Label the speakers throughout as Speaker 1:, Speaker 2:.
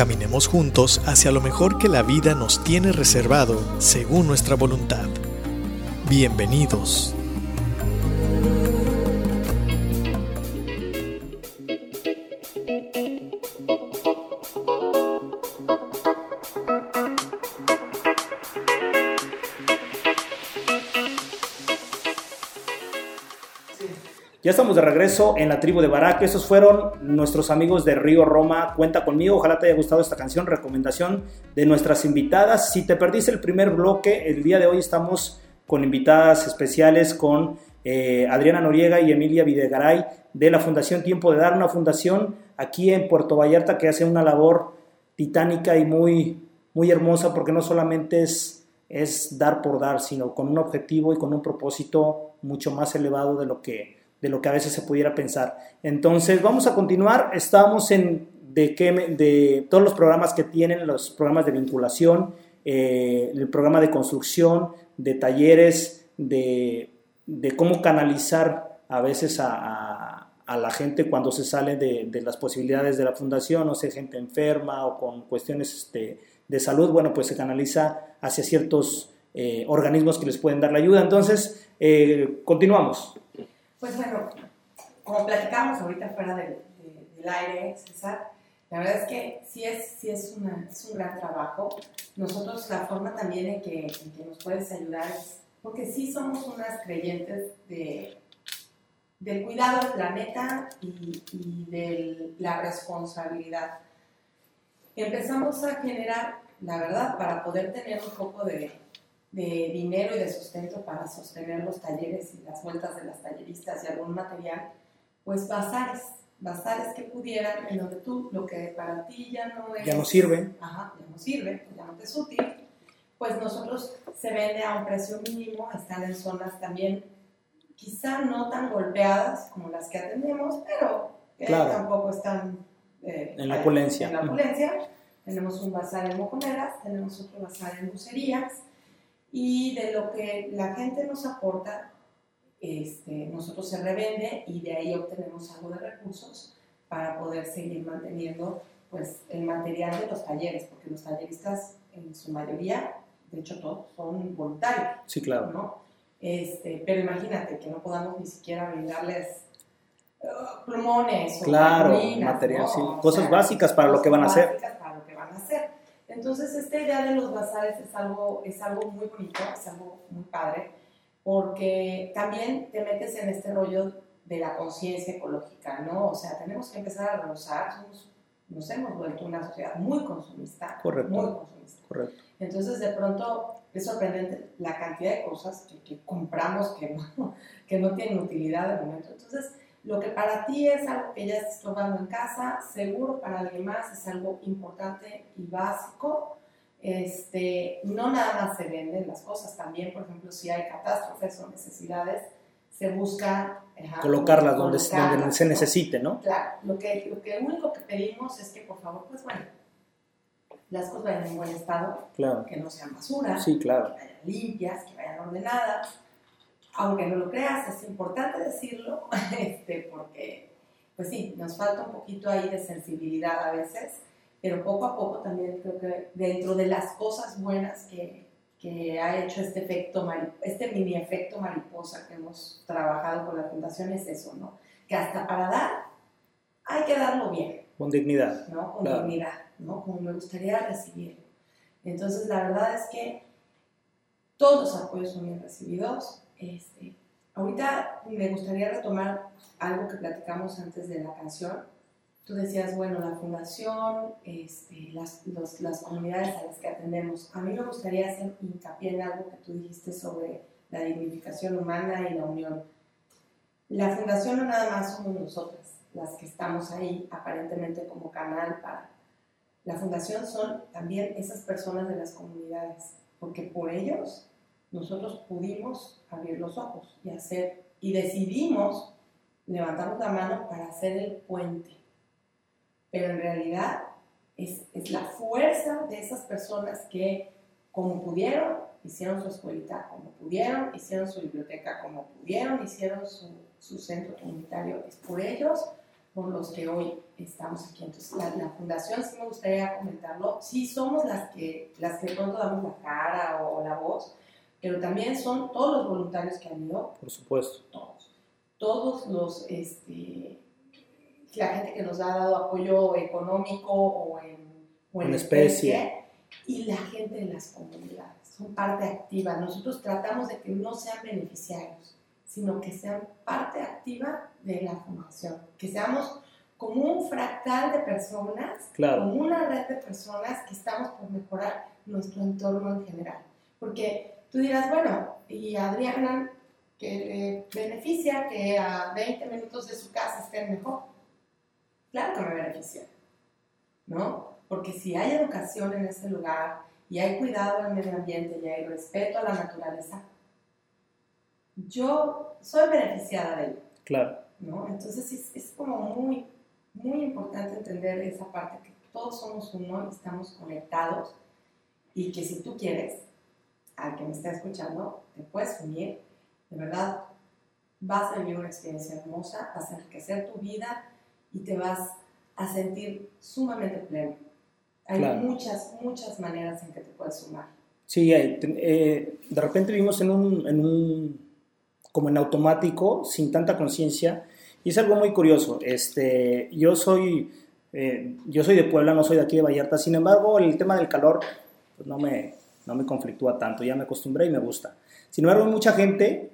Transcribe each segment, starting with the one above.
Speaker 1: Caminemos juntos hacia lo mejor que la vida nos tiene reservado según nuestra voluntad. Bienvenidos.
Speaker 2: Ya estamos de regreso en la tribu de Barak. Esos fueron nuestros amigos de Río Roma. Cuenta conmigo. Ojalá te haya gustado esta canción. Recomendación de nuestras invitadas. Si te perdiste el primer bloque, el día de hoy estamos con invitadas especiales con eh, Adriana Noriega y Emilia Videgaray de la Fundación Tiempo de Dar, una fundación aquí en Puerto Vallarta que hace una labor titánica y muy, muy hermosa porque no solamente es, es dar por dar, sino con un objetivo y con un propósito mucho más elevado de lo que de lo que a veces se pudiera pensar. Entonces, vamos a continuar. Estamos en de, de todos los programas que tienen, los programas de vinculación, eh, el programa de construcción, de talleres, de, de cómo canalizar a veces a, a, la gente cuando se sale de, de, las posibilidades de la fundación, o sea, gente enferma o con cuestiones este, de salud, bueno, pues se canaliza hacia ciertos eh, organismos que les pueden dar la ayuda. Entonces, eh, continuamos.
Speaker 3: Pues bueno, como platicamos ahorita fuera del, aire, César, la verdad es que sí es, sí es, una, es un gran trabajo. Nosotros la forma también en que, en que nos puedes ayudar es, porque sí somos unas creyentes de, del cuidado del planeta y de la responsabilidad. Empezamos a generar, la verdad, para poder tener un poco de, de dinero y de sustento para sostener los talleres y las vueltas de las talleristas y algún material, pues bazares, bazares que pudieran, en donde tú lo que para ti ya no es...
Speaker 2: Ya no sirve.
Speaker 3: Ajá, ya no sirve, ya no te es útil, pues nosotros se vende a un precio mínimo, están en zonas también quizá no tan golpeadas como las que atendemos, pero que
Speaker 2: Claro.
Speaker 3: tampoco están... eh,
Speaker 2: En la opulencia.
Speaker 3: En la opulencia. Tenemos un bazar en mojoneras, tenemos otro bazar en bucerías, y de lo que la gente nos aporta, este, nosotros se revende y de ahí obtenemos algo de recursos para poder seguir manteniendo pues, el material de los talleres, porque los talleristas en su mayoría, de hecho todos, son voluntarios,
Speaker 2: Sí, claro.
Speaker 3: ¿no? Este, pero imagínate que no podamos ni siquiera brindarles uh, plumones o
Speaker 2: Claro,
Speaker 3: cartulinas,
Speaker 2: material,
Speaker 3: ¿no?
Speaker 2: sí.
Speaker 3: O
Speaker 2: Cosas
Speaker 3: sea,
Speaker 2: básicas para lo que van a hacer.
Speaker 3: básicas para lo que van a hacer. Entonces, esta idea de los bazares es algo, es algo muy bonito, es algo muy padre, porque también te metes en este rollo de la conciencia ecológica, ¿no? O sea, tenemos que empezar a rehusar, somos, nos hemos vuelto una sociedad muy consumista,
Speaker 2: Correcto.
Speaker 3: muy consumista.
Speaker 2: Correcto.
Speaker 3: Entonces, de pronto, es sorprendente la cantidad de cosas que, que compramos que no, que no tienen utilidad de momento. Entonces, lo que para ti es algo que ya estás probando en casa, seguro para alguien más es algo importante y básico. Este, no nada más se venden las cosas, también, por ejemplo, si hay catástrofes o necesidades, se busca ajá,
Speaker 2: Colocarlas donde, se necesite, ¿no?
Speaker 3: Claro, lo que, lo que único que pedimos es que por favor, pues bueno, las cosas vayan en buen estado,
Speaker 2: Claro.
Speaker 3: que no sean basura,
Speaker 2: Sí, claro.
Speaker 3: que vayan limpias, que vayan ordenadas. Aunque no lo creas, es importante decirlo, este, porque, pues sí, nos falta un poquito ahí de sensibilidad a veces, pero poco a poco también creo que dentro de las cosas buenas que, que ha hecho este efecto, este mini efecto mariposa que hemos trabajado con la fundación es eso, ¿no? Que hasta para dar hay que darlo bien.
Speaker 2: Con dignidad.
Speaker 3: ¿no? Con
Speaker 2: Claro.
Speaker 3: dignidad, ¿no? Como me gustaría recibirlo. Entonces, la verdad es que todos los apoyos son bien recibidos. Este, ahorita me gustaría retomar algo que platicamos antes de la canción. Tú decías, bueno, la fundación, este, las, los- las comunidades a las que atendemos. A mí me gustaría hacer hincapié en algo que tú dijiste sobre la dignificación humana y la unión. La fundación no nada más somos nosotras, las que estamos ahí aparentemente como canal para la fundación son también esas personas de las comunidades, porque por ellos nosotros pudimos abrir los ojos y hacer, y decidimos, levantamos la mano para hacer el puente. Pero en realidad es, es la fuerza de esas personas que, como pudieron, hicieron su escuelita como pudieron, hicieron su biblioteca como pudieron, hicieron su, su centro comunitario. Es por ellos por los que hoy estamos aquí. Entonces, la, la, fundación, sí me gustaría comentarlo, sí somos las que, las que pronto damos la cara o, o la voz, pero también son todos los voluntarios que han ido.
Speaker 2: Por supuesto.
Speaker 3: Todos. Todos los, este, la gente que nos ha dado apoyo económico o en, o en,
Speaker 2: especie.
Speaker 3: especie. Y la gente de las comunidades. Son parte activa. Nosotros tratamos de que no sean beneficiarios, sino que sean parte activa de la fundación. Que seamos como un fractal de personas,
Speaker 2: claro.
Speaker 3: como una red de personas que estamos por mejorar nuestro entorno en general. Porque tú dirás, bueno, y Adriana, que le beneficia que a 20 minutos de su casa estén mejor. Claro que me beneficia, ¿no? Porque si hay educación en ese lugar y hay cuidado al medio ambiente y hay respeto a la naturaleza, yo soy beneficiada de ello.
Speaker 2: Claro.
Speaker 3: ¿no? Entonces es, es como muy, muy importante entender esa parte, que todos somos uno y estamos conectados y que si tú quieres, al que me está escuchando, te puedes unir, de verdad vas a vivir una experiencia hermosa, vas a enriquecer tu vida y te vas a sentir sumamente pleno. Hay
Speaker 2: Claro.
Speaker 3: muchas, muchas maneras en que te puedes sumar.
Speaker 2: Sí, eh, de repente vivimos en un, en un, como en automático, sin tanta conciencia, y es algo muy curioso. Este, yo soy, eh, yo soy de Puebla, no soy de aquí de Vallarta, sin embargo, el tema del calor pues, no me, no me conflictúa tanto, ya me acostumbré y me gusta. Sin embargo, hay mucha gente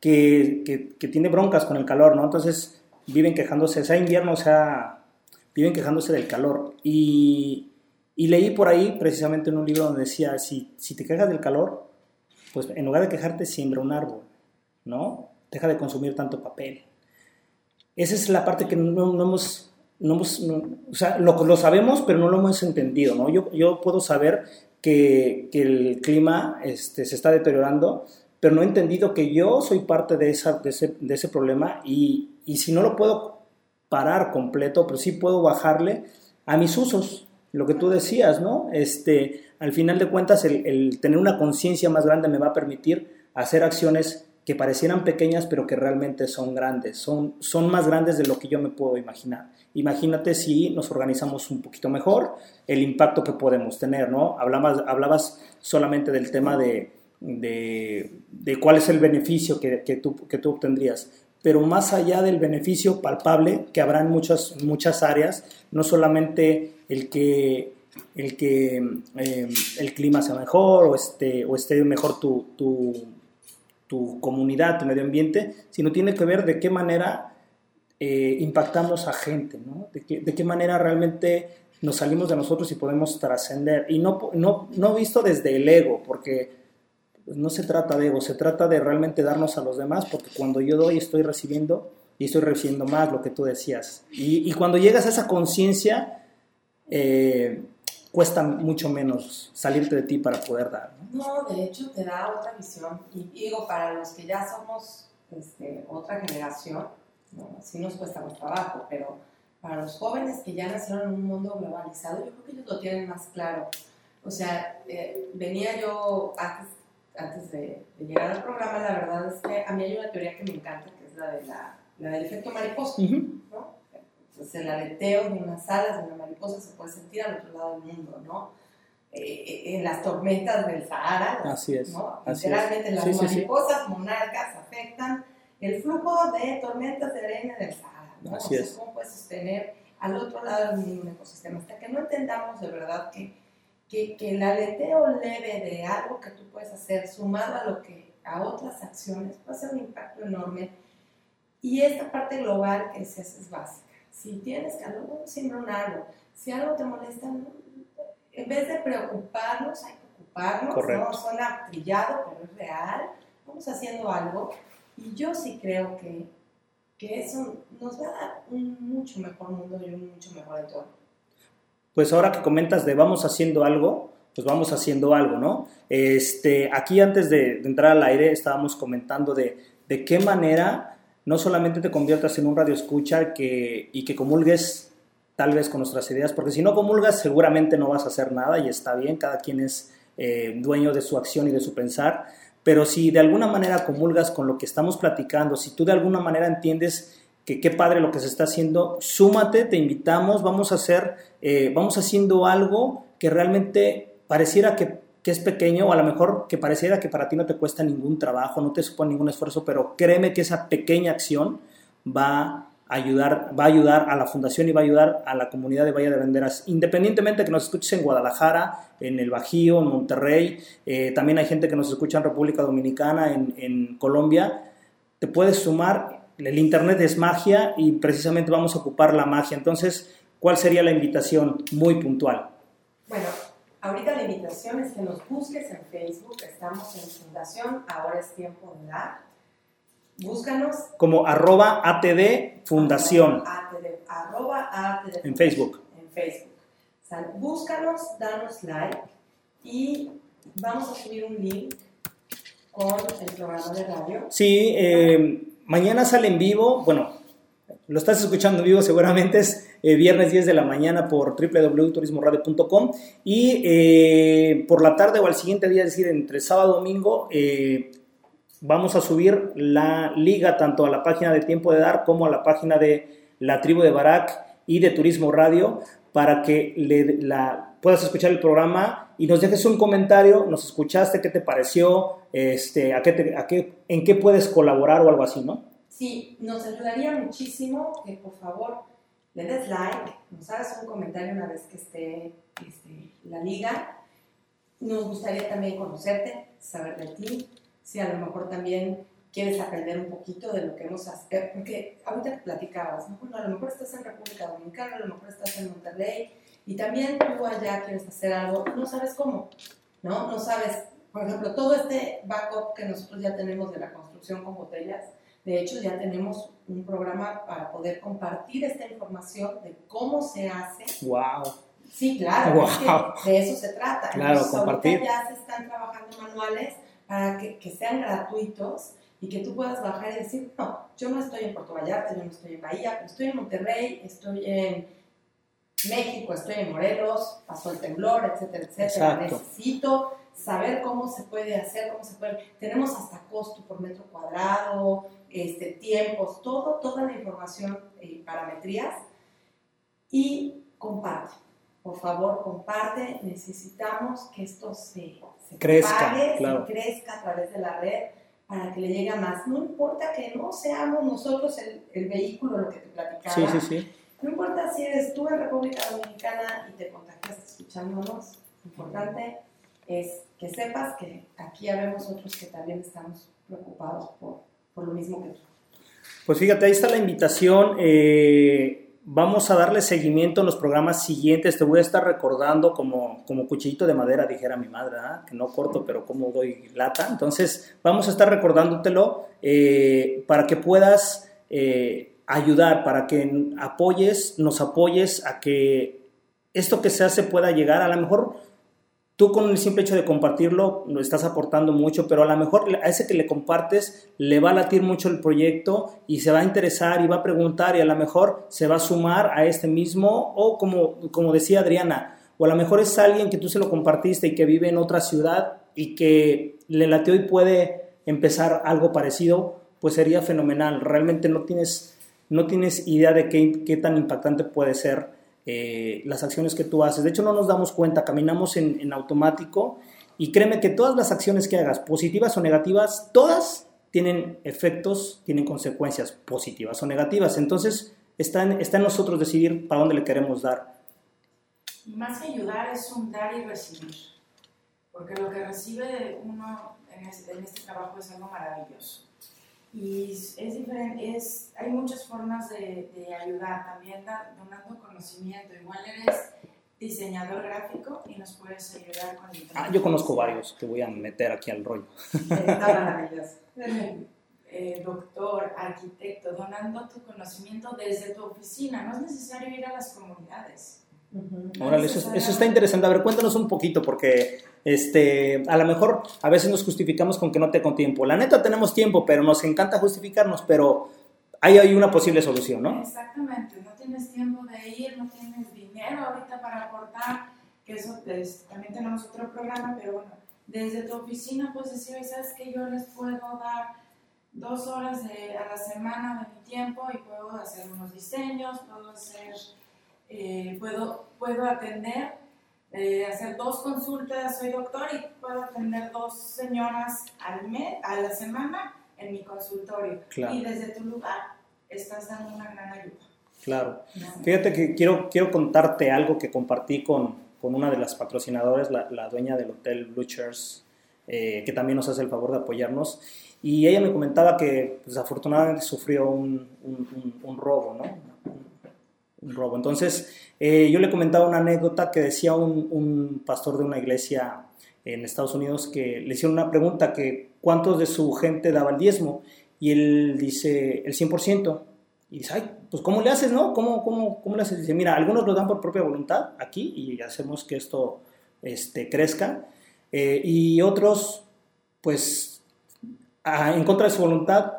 Speaker 2: que, que, tiene broncas con el calor, ¿no? Entonces viven quejándose, sea invierno, sea, viven quejándose del calor. Y, y leí por ahí precisamente en un libro donde decía, si, si te quejas del calor, pues en lugar de quejarte, siembra un árbol, ¿no? Deja de consumir tanto papel. Esa es la parte que no, no hemos no- o sea, lo, lo sabemos, pero no lo hemos entendido, ¿no? Yo, yo puedo saber que, el clima este, se está deteriorando, pero no he entendido que yo soy parte de, esa, de, ese, de ese problema y, y si no lo puedo parar completo, pero sí puedo bajarle a mis usos, lo que tú decías, ¿no? Este, al final de cuentas, el tener una conciencia más grande me va a permitir hacer acciones que parecieran pequeñas, pero que realmente son grandes, son, son más grandes de lo que yo me puedo imaginar. Imagínate si nos organizamos un poquito mejor, el impacto que podemos tener, ¿no? Hablabas, hablabas solamente del tema de, de, de cuál es el beneficio que, que, tú, que tú obtendrías, pero más allá del beneficio palpable que habrá en muchas, muchas áreas, no solamente el que, el, que eh, el clima sea mejor o esté, o esté mejor tu, tu, tu comunidad, tu medio ambiente, sino tiene que ver de qué manera eh, impactamos a gente, ¿no? De qué, manera realmente nos salimos de nosotros y podemos trascender. Y no, no, no visto desde el ego, porque pues, no se trata de ego, se trata de realmente darnos a los demás, porque cuando yo doy estoy recibiendo y estoy recibiendo más lo que tú decías. Y, y cuando llegas a esa conciencia, eh, cuesta mucho menos salirte de ti para poder dar. ¿no?
Speaker 3: No, de hecho te da otra visión. Y digo, para los que ya somos este, otra generación, ¿no? sí nos cuesta más trabajo, pero para los jóvenes que ya nacieron en un mundo globalizado, yo creo que ellos lo tienen más claro. O sea, eh, venía yo antes, antes de, de, llegar al programa, la verdad es que a mí hay una teoría que me encanta, que es la, de la, la del efecto mariposa,
Speaker 2: Uh -huh.
Speaker 3: ¿no? Entonces, el aleteo de unas alas de una mariposa se puede sentir al otro lado del mundo, ¿no? Eh, en las tormentas del Sahara,
Speaker 2: así es,
Speaker 3: ¿no?
Speaker 2: así
Speaker 3: literalmente
Speaker 2: es.
Speaker 3: las
Speaker 2: sí,
Speaker 3: mariposas
Speaker 2: sí,
Speaker 3: monarcas afectan el flujo de tormentas de arena del Sahara, ¿no?
Speaker 2: Así
Speaker 3: o sea,
Speaker 2: es.
Speaker 3: ¿Cómo puedes sostener al otro lado del mundo un ecosistema? Hasta que no entendamos de verdad que, que, que el aleteo leve de algo que tú puedes hacer, sumado a lo que a otras acciones, puede hacer un impacto enorme. Y esta parte global que se hace es básica. Si tienes calor, siembra un árbol. Si algo te molesta, en vez de preocuparnos, hay que ocuparnos.
Speaker 2: Correcto.
Speaker 3: ¿no? Suena trillado, pero es real. Vamos haciendo algo. Y yo sí creo que, que eso nos va a dar un mucho mejor mundo y un mucho mejor entorno.
Speaker 2: pues ahora que comentas de vamos haciendo algo, pues vamos haciendo algo, ¿no? Este, aquí antes de, entrar al aire estábamos comentando de, de qué manera no solamente te conviertas en un radio escucha que, y que comulgues tal vez con nuestras ideas, porque si no comulgas seguramente no vas a hacer nada y está bien, cada quien es eh, dueño de su acción y de su pensar, pero si de alguna manera comulgas con lo que estamos platicando, si tú de alguna manera entiendes que qué padre lo que se está haciendo, súmate, te invitamos, vamos a hacer, eh, vamos haciendo algo que realmente pareciera que que es pequeño o a lo mejor que pareciera que para ti no te cuesta ningún trabajo, no te supone ningún esfuerzo, pero créeme que esa pequeña acción va a ayudar, va a ayudar a la fundación y va a ayudar a la comunidad de Valle de Venderas, independientemente de que nos escuches en Guadalajara, en el Bajío, en Monterrey, eh, también hay gente que nos escucha en República Dominicana, en, en Colombia, te puedes sumar, el Internet es magia y precisamente vamos a ocupar la magia, entonces, ¿cuál sería la invitación muy puntual?
Speaker 3: Bueno, Ahorita la invitación es que nos busques en Facebook. Estamos en Fundación Ahora es Tiempo de Dar. Búscanos.
Speaker 2: Como arroba ATD Fundación.
Speaker 3: arroba ATD
Speaker 2: En Facebook.
Speaker 3: En Facebook. búscanos, danos like y vamos a subir un link con el programa de radio.
Speaker 2: Sí, eh, mañana sale en vivo. Bueno, lo estás escuchando en vivo seguramente es eh, viernes 10 de la mañana por www.turismoradio.com y eh, por la tarde o al siguiente día, es decir, entre sábado y domingo, eh, vamos a subir la liga tanto a la página de Tiempo de Dar como a la página de la tribu de Barak y de Turismo Radio para que le, la, puedas escuchar el programa y nos dejes un comentario, nos escuchaste, qué te pareció, este, a qué a qué, en qué puedes colaborar o algo así, ¿no?
Speaker 3: Sí, nos ayudaría muchísimo que por favor le des like, nos hagas un comentario una vez que esté este, la liga. Nos gustaría también conocerte, saber de ti, si a lo mejor también quieres aprender un poquito de lo que hemos hecho, porque ahorita te platicabas, ¿no? a lo mejor estás en República Dominicana, a lo mejor estás en Monterrey, y también tú allá quieres hacer algo, no sabes cómo, ¿no? No sabes, por ejemplo, todo este backup que nosotros ya tenemos de la construcción con botellas, de hecho, ya tenemos un programa para poder compartir esta información de cómo se hace.
Speaker 2: ¡Wow!
Speaker 3: Sí, claro, de eso se trata.
Speaker 2: Claro, compartir.
Speaker 3: ya se están trabajando manuales para que, que, sean gratuitos y que tú puedas bajar y decir, no, yo no estoy en Puerto Vallarta, yo no estoy en Bahía, pero estoy en Monterrey, estoy en México, estoy en Morelos, pasó el temblor, etcétera, etcétera. Necesito saber cómo se puede hacer, cómo se puede. Tenemos hasta costo por metro cuadrado, este, tiempos, todo, toda la información y parametrías. Y comparte, por favor, comparte. Necesitamos que esto se,
Speaker 2: crezca,
Speaker 3: crezca a través de la red para que le llegue a más. No importa que no seamos nosotros el, el vehículo, lo que te platicaba.
Speaker 2: Sí, sí, sí.
Speaker 3: No importa si eres tú en República Dominicana y te contactas escuchándonos. Importante es que sepas que aquí habemos otros que también estamos preocupados por, por lo mismo que tú.
Speaker 2: Pues fíjate, ahí está la invitación. Eh, vamos a darle seguimiento en los programas siguientes. Te voy a estar recordando como, como cuchillito de madera, dijera mi madre, que no corto, pero como doy lata. Entonces, vamos a estar recordándotelo eh, para que puedas eh, ayudar, para que apoyes, nos apoyes a que esto que se hace pueda llegar. A lo mejor tú con el simple hecho de compartirlo lo estás aportando mucho, pero a lo mejor a ese que le compartes le va a latir mucho el proyecto y se va a interesar y va a preguntar y a lo mejor se va a sumar a este mismo o como, como decía Adriana, o a lo mejor es alguien que tú se lo compartiste y que vive en otra ciudad y que le latió y puede empezar algo parecido, pues sería fenomenal. Realmente no tienes, no tienes idea de qué, qué tan impactante puede ser eh, las acciones que tú haces. De hecho, no nos damos cuenta, caminamos en, automático y créeme que todas las acciones que hagas, positivas o negativas, todas tienen efectos, tienen consecuencias positivas o negativas. Entonces, está en, en nosotros decidir para dónde le queremos dar.
Speaker 4: Más que ayudar es un dar y recibir, porque lo que recibe uno en en este trabajo es algo maravilloso. Y es diferente, es, hay muchas formas de, de ayudar, también donando conocimiento. Igual eres diseñador gráfico y nos puedes ayudar con el
Speaker 2: Ah, yo conozco varios que voy a meter aquí al rollo.
Speaker 4: Eh, doctor, arquitecto, donando tu conocimiento desde tu oficina. No es necesario ir a las comunidades.
Speaker 2: Órale, eso, eso, está interesante. A ver, cuéntanos un poquito, porque este, a lo mejor a veces nos justificamos con que no tengo tiempo. La neta tenemos tiempo, pero nos encanta justificarnos, pero ahí hay una posible solución, ¿no?
Speaker 4: Exactamente, no tienes tiempo de ir, no tienes dinero ahorita para aportar, que eso pues, también tenemos otro programa, pero bueno, desde tu oficina puedes decir, ¿sabes que Yo les puedo dar dos horas a la semana de mi tiempo y puedo hacer unos diseños, puedo hacer, eh, puedo, puedo atender, eh, hacer dos consultas, soy doctor y puedo atender dos señoras al mes, a la semana en mi consultorio. Y desde tu lugar estás dando una gran ayuda.
Speaker 2: Claro. Fíjate que quiero, quiero contarte algo que compartí con, con una de las patrocinadoras, la, la dueña del hotel Blue Chairs, eh, que también nos hace el favor de apoyarnos. Y ella me comentaba que desafortunadamente sufrió un, un, robo, ¿no? Robo. Entonces, eh, yo le comentaba una anécdota que decía un, pastor de una iglesia en Estados Unidos que le hicieron una pregunta que cuántos de su gente daba el diezmo y él dice el 100%. Y dice, ay, pues ¿cómo le haces, no? ¿Cómo, cómo, cómo le haces? Dice, mira, algunos lo dan por propia voluntad aquí y hacemos que esto este, crezca. Eh, y otros, pues en contra de su voluntad,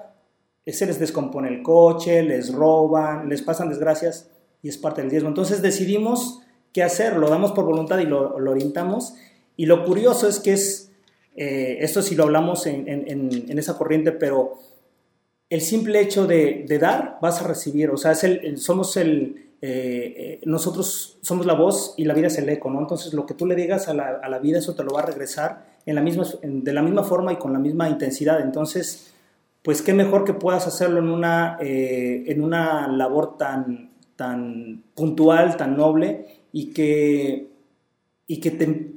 Speaker 2: se les descompone el coche, les roban, les pasan desgracias y es parte del diezmo. Entonces decidimos qué hacer, lo damos por voluntad y lo, orientamos. Y lo curioso es que es, eh, esto sí lo hablamos en, esa corriente, pero el simple hecho de, dar, vas a recibir, o sea, es el, somos el, eh, eh, nosotros somos la voz y la vida es el eco, ¿no? Entonces lo que tú le digas a la, a la vida, eso te lo va a regresar en la misma, de la misma forma y con la misma intensidad. Entonces, pues qué mejor que puedas hacerlo en una, eh, en una labor tan, tan puntual, tan noble y que, y que te,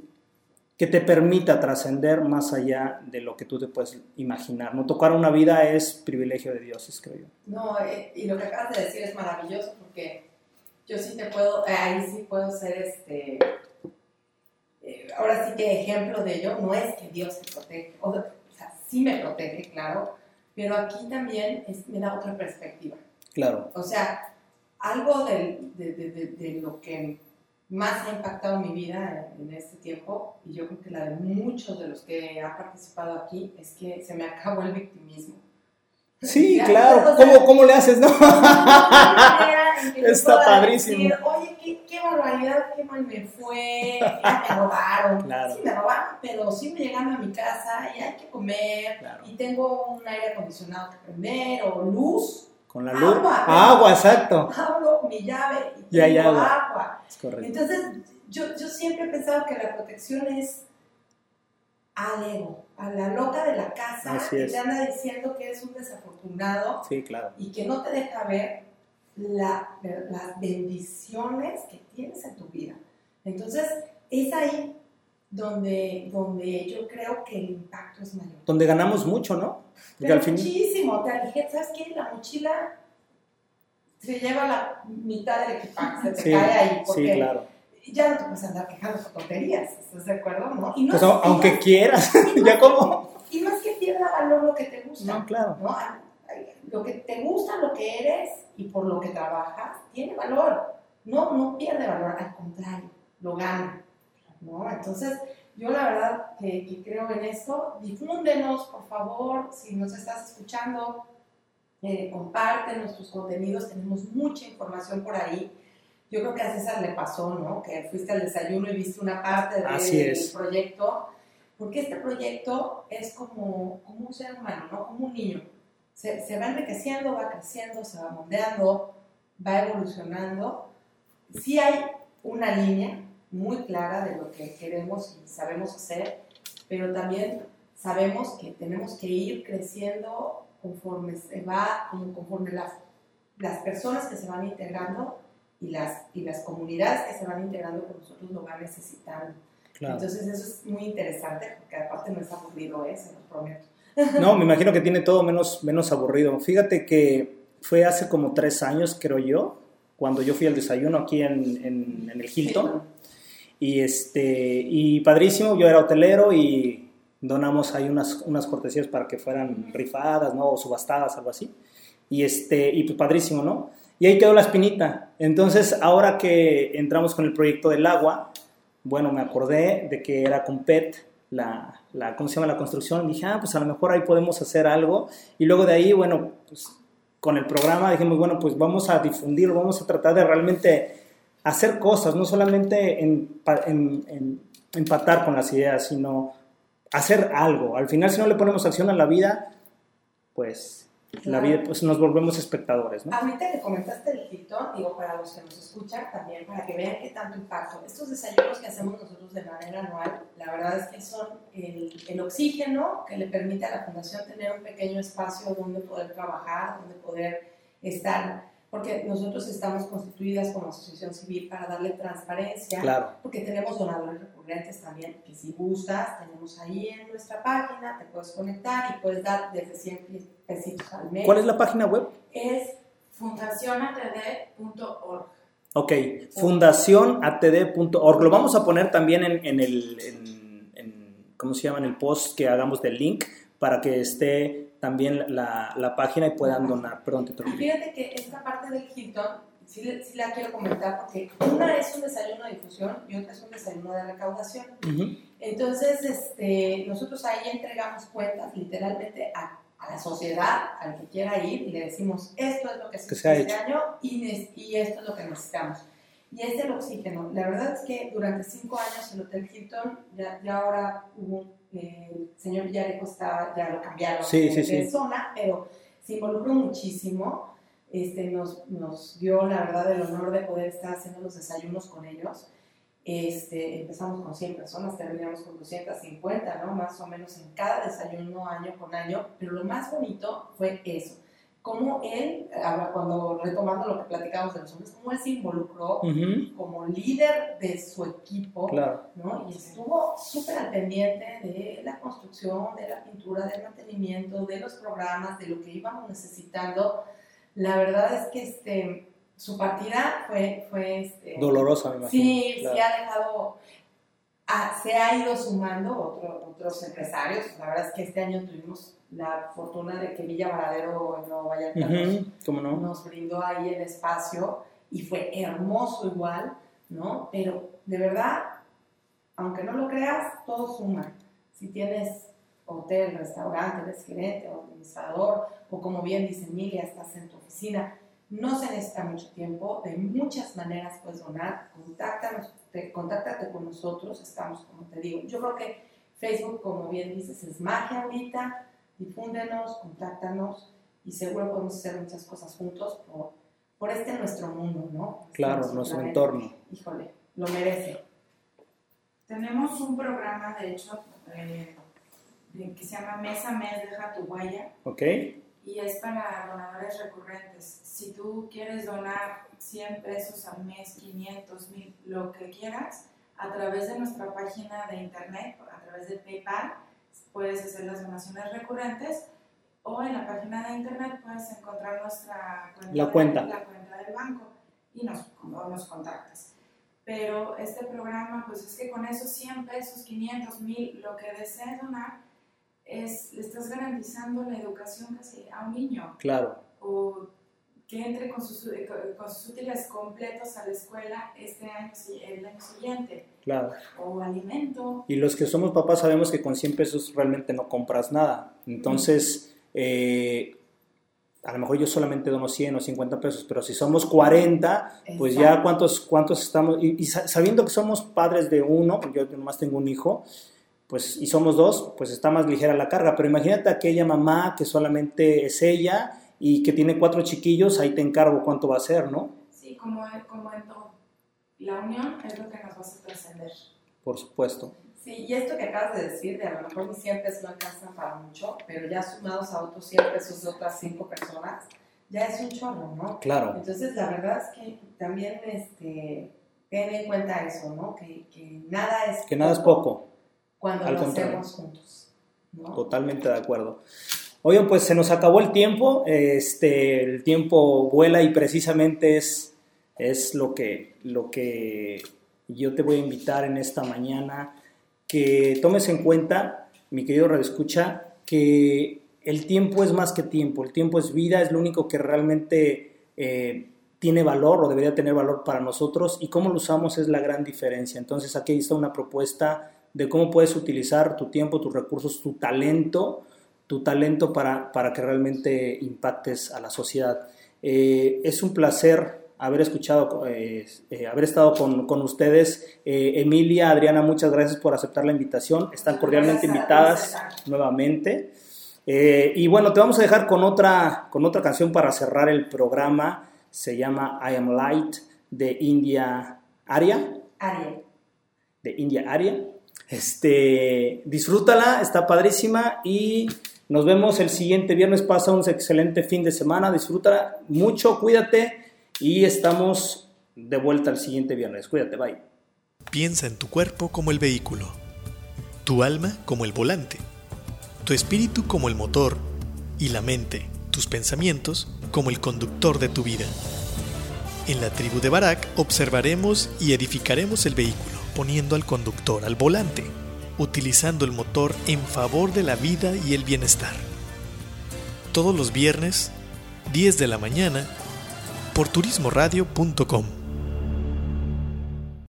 Speaker 2: que te permita trascender más allá de lo que tú te puedes imaginar. No tocar una vida es privilegio de Dios, creo yo.
Speaker 3: No, eh, y lo que acabas de decir es maravilloso porque yo sí te puedo, ahí sí puedo ser este eh, ahora sí que ejemplo de ello, no es que Dios te protege, o, sea, sí me protege, claro, pero aquí también es, me da otra perspectiva.
Speaker 2: Claro.
Speaker 3: O sea, algo de, de, de, de, lo que más ha impactado mi vida en, en este tiempo, y yo creo que la de muchos de los que han participado aquí, es que se me acabó el victimismo.
Speaker 2: Sí, claro. ¿Cómo, ¿Cómo, le haces, no? Está padrísimo.
Speaker 3: Oye, qué, qué, barbaridad, qué mal me fue. me robaron. Sí, me robaron, pero sí me llegan a mi casa y hay que comer. Y tengo un aire acondicionado que prender o luz.
Speaker 2: Con la luz. Agua. Agua, exacto.
Speaker 3: Abro mi llave y,
Speaker 2: y agua.
Speaker 3: agua. Es correcto. Entonces, yo, yo siempre he pensado que la protección es al ego, a la loca de la casa que te anda diciendo que eres un desafortunado y que no te deja ver las bendiciones que tienes en tu vida. Entonces, es ahí donde, donde yo creo que el impacto es mayor.
Speaker 2: Donde ganamos mucho, ¿no?
Speaker 3: Pero muchísimo. Te ¿sabes qué? La mochila se lleva la mitad del equipaje, se te cae ahí. Porque
Speaker 2: sí, claro
Speaker 3: ya no te puedes andar quejando de tonterías, ¿estás de acuerdo? ¿no?
Speaker 2: Y no pues aunque quieras, ya como...
Speaker 3: Y no es que pierda valor lo que te gusta.
Speaker 2: No, claro.
Speaker 3: ¿no? Lo que te gusta, lo que eres y por lo que trabajas, tiene valor. No, no pierde valor, al contrario, lo gana. ¿No? Entonces, yo la verdad que, que creo en esto. Difúndenos, por favor, si nos estás escuchando, eh, comparte nuestros contenidos, tenemos mucha información por ahí yo creo que a César le pasó, ¿no? Que fuiste al desayuno y viste una parte del proyecto. Porque este proyecto es como, como un ser humano, ¿no? Como un niño. Se, se va enriqueciendo, va creciendo, se va moldeando, va evolucionando. Sí hay una línea muy clara de lo que queremos y sabemos hacer, pero también sabemos que tenemos que ir creciendo conforme se va, conforme las, las personas que se van integrando y las, y las comunidades que se van integrando con nosotros lo van necesitando. Entonces eso es muy interesante porque aparte no es aburrido, ¿eh? se los prometo.
Speaker 2: No, me imagino que tiene todo menos, menos aburrido. Fíjate que fue hace como tres años, creo yo, cuando yo fui al desayuno aquí en, en, el Hilton. Y, este, y padrísimo, yo era hotelero y donamos ahí unas, unas cortesías para que fueran rifadas, ¿no? O subastadas, algo así. Y, este, y pues padrísimo, ¿no? Y ahí quedó la espinita. Entonces, ahora que entramos con el proyecto del agua, bueno, me acordé de que era con PET, la, la, ¿cómo se llama? La construcción. Dije, ah, pues a lo mejor ahí podemos hacer algo. Y luego de ahí, bueno, pues con el programa dijimos, bueno, pues vamos a difundirlo, vamos a tratar de realmente hacer cosas, no solamente en, en, en, empatar con las ideas, sino hacer algo. Al final, si no le ponemos acción a la vida, pues la vida, pues nos volvemos espectadores. ¿no?
Speaker 3: Ahorita que comentaste el Hilton, digo, para los que nos escuchan también, para que vean qué tanto impacto. Estos desayunos que hacemos nosotros de manera anual, la verdad es que son el, el oxígeno que le permite a la fundación tener un pequeño espacio donde poder trabajar, donde poder estar porque nosotros estamos constituidas como asociación civil para darle transparencia,
Speaker 2: claro.
Speaker 3: porque tenemos donadores recurrentes también, que si gustas, tenemos ahí en nuestra página, te puedes conectar y puedes dar desde 100 pesitos al mes.
Speaker 2: ¿Cuál es la página web?
Speaker 3: Es
Speaker 4: fundacionatd.org.
Speaker 2: Ok, fundacionatd.org. Lo vamos a poner también en, en el, en, en, ¿cómo se llama? En el post que hagamos del link para que esté también la, la página y puedan donar. Perdón, te
Speaker 3: Fíjate que esta parte del Hilton sí, sí, la quiero comentar porque una es un desayuno de difusión y otra es un desayuno de recaudación.
Speaker 2: Uh -huh.
Speaker 3: Entonces, este, nosotros ahí entregamos cuentas literalmente a, a, la sociedad, al que quiera ir, y le decimos, esto es lo que,
Speaker 2: que se ha
Speaker 3: este
Speaker 2: hecho.
Speaker 3: año y, y esto es lo que necesitamos. Y es el oxígeno. La verdad es que durante cinco años el Hotel Hilton, ya, ya ahora hubo el señor Villarejo está, ya lo cambiaron
Speaker 2: sí,
Speaker 3: de,
Speaker 2: sí,
Speaker 3: de
Speaker 2: sí.
Speaker 3: zona, pero se involucró muchísimo. Este, nos, nos dio la verdad el honor de poder estar haciendo los desayunos con ellos. Este, empezamos con 100 personas, terminamos con 250, ¿no? Más o menos en cada desayuno, año con año. Pero lo más bonito fue eso. Cómo él, cuando retomando lo que platicamos de los hombres, cómo él se involucró
Speaker 2: Uh -huh.
Speaker 3: como líder de su equipo,
Speaker 2: Claro.
Speaker 3: ¿no? Y estuvo súper al pendiente de la construcción, de la pintura, del mantenimiento, de los programas, de lo que íbamos necesitando. La verdad es que este, su partida fue... fue este,
Speaker 2: Dolorosa, me imagino.
Speaker 3: Sí,
Speaker 2: claro.
Speaker 3: sí ha dejado... ah, se ha ido sumando otro- otros empresarios. La verdad es que este año tuvimos la fortuna de que Villa Varadero en Nuevo Vallarta nos-
Speaker 2: Ujú, ¿Cómo no?
Speaker 3: nos brindó ahí el espacio y fue hermoso igual, ¿no? Pero de verdad, aunque no lo creas, todo suma. Si tienes hotel, restaurante, eres gerente o administrador, o como bien dice Emilia, estás en tu oficina, no se necesita mucho tiempo, de muchas maneras puedes donar, contáctanos, te- contáctate con nosotros, estamos, como te digo, yo creo que Facebook, como bien dices, es magia ahorita, difúndenos, contáctanos, y seguro podemos hacer muchas cosas juntos por, por este nuestro mundo, ¿no?
Speaker 2: Claro,
Speaker 3: Este
Speaker 2: nuestro
Speaker 3: planeta.
Speaker 2: entorno.
Speaker 3: Híjole, lo merece.
Speaker 4: Tenemos un programa, de hecho, eh, que se llama Mes a Mes Deja tu Huella
Speaker 2: ¿Ok?
Speaker 4: y es para donadores recurrentes. Si tú quieres donar 100 pesos al mes, 500, 1000, lo que quieras, a través de nuestra página de internet, a través de PayPal, puedes hacer las donaciones recurrentes o en la página de internet puedes encontrar nuestra cuenta,
Speaker 2: La
Speaker 4: de-
Speaker 2: cuenta.
Speaker 4: la cuenta del banco y nos, nos contactas. Pero este programa, pues es que con esos 100 pesos, 500, 1000, lo que desees donar, es, le estás garantizando la educación casi a un niño
Speaker 2: Claro.
Speaker 4: o que entre con sus, eh, con sus útiles completos a la escuela este año, el año siguiente,
Speaker 2: Claro.
Speaker 4: o alimento.
Speaker 2: Y los que somos papás sabemos que con 100 pesos realmente no compras nada. Entonces, eh, a lo mejor yo solamente dono 100 o 50 pesos, pero si somos 40, pues ya cuántos, cuántos estamos, y, y sa- sabiendo que somos padres de uno, porque yo nomás tengo un hijo, pues y somos dos, pues está más ligera la carga. Pero imagínate aquella mamá que solamente es ella y que tiene cuatro chiquillos, ahí te encargo cuánto va a ser, ¿no?
Speaker 4: Sí, como, como en todo. La unión es lo que nos hacer trascender.
Speaker 2: Por supuesto.
Speaker 3: Sí, y esto que acabas de decir, de a lo mejor mis 100 pesos no alcanzan para mucho, pero ya sumados a otros 100 pesos de otras 5 personas, ya es un chorro, ¿no?
Speaker 2: Claro.
Speaker 3: Entonces, la verdad es que también este, ten en cuenta eso, ¿no? Que, que nada es
Speaker 2: Que nada es poco.
Speaker 3: cuando
Speaker 2: al
Speaker 3: lo
Speaker 2: contrario.
Speaker 3: hacemos juntos, ¿no?
Speaker 2: Totalmente de acuerdo. Oigan, pues se nos acabó el tiempo. Este, el tiempo vuela y precisamente es, es lo, que, lo que yo te voy a invitar en esta mañana. Que tomes en cuenta, mi querido Radio Escucha, que el tiempo es más que tiempo. El tiempo es vida, es lo único que realmente eh, tiene valor o debería tener valor para nosotros y cómo lo usamos es la gran diferencia. Entonces aquí está una propuesta de cómo puedes utilizar tu tiempo, tus recursos, tu talento, tu talento para, para que realmente impactes a la sociedad. Eh, es un placer haber escuchado, eh, eh, haber estado con, con ustedes. Emilia, Adriana, muchas gracias por aceptar la invitación. Están cordialmente invitadas nuevamente. y bueno, te vamos a dejar con otra, con otra canción para cerrar el programa se llama I Am Light de India Aria.
Speaker 3: Aria.
Speaker 2: De India Aria. Este, disfrútala, está padrísima y nos vemos el siguiente viernes. Pasa un excelente fin de semana, disfrútala mucho, cuídate y estamos de vuelta el siguiente viernes. Cuídate, bye.
Speaker 1: Piensa en tu cuerpo como el vehículo, tu alma como el volante, tu espíritu como el motor y la mente, tus pensamientos como el conductor de tu vida. En la tribu de Barak observaremos y edificaremos el vehículo, poniendo al conductor al volante, utilizando el motor en favor de la vida y el bienestar. Todos los viernes, 10 de la mañana, por turismoradio.com.